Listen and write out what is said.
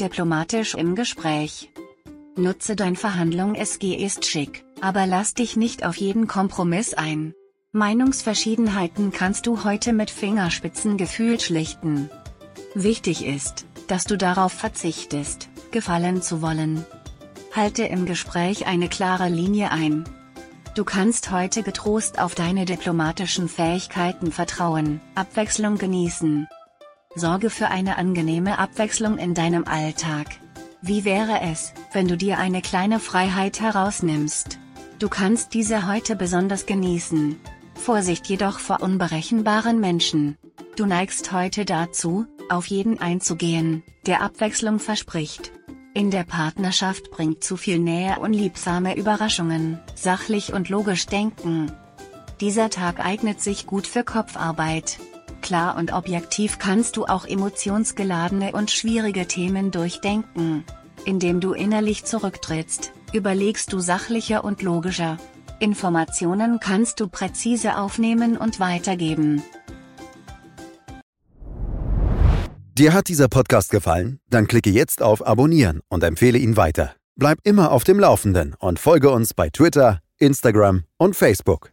Diplomatisch im Gespräch. Nutze dein Verhandlung SG ist schick, aber lass dich nicht auf jeden Kompromiss ein. Meinungsverschiedenheiten kannst du heute mit Fingerspitzengefühl schlichten. Wichtig ist, dass du darauf verzichtest, gefallen zu wollen. Halte im Gespräch eine klare Linie ein. Du kannst heute getrost auf deine diplomatischen Fähigkeiten vertrauen, Abwechslung genießen. Sorge für eine angenehme Abwechslung in deinem Alltag. Wie wäre es, wenn du dir eine kleine Freiheit herausnimmst? Du kannst diese heute besonders genießen. Vorsicht jedoch vor unberechenbaren Menschen. Du neigst heute dazu, auf jeden einzugehen, der Abwechslung verspricht. In der Partnerschaft bringt zu viel Nähe unliebsame Überraschungen, sachlich und logisch denken. Dieser Tag eignet sich gut für Kopfarbeit. Klar und objektiv kannst du auch emotionsgeladene und schwierige Themen durchdenken. Indem du innerlich zurücktrittst, überlegst du sachlicher und logischer. Informationen kannst du präzise aufnehmen und weitergeben. Dir hat dieser Podcast gefallen? Dann klicke jetzt auf Abonnieren und empfehle ihn weiter. Bleib immer auf dem Laufenden und folge uns bei Twitter, Instagram und Facebook.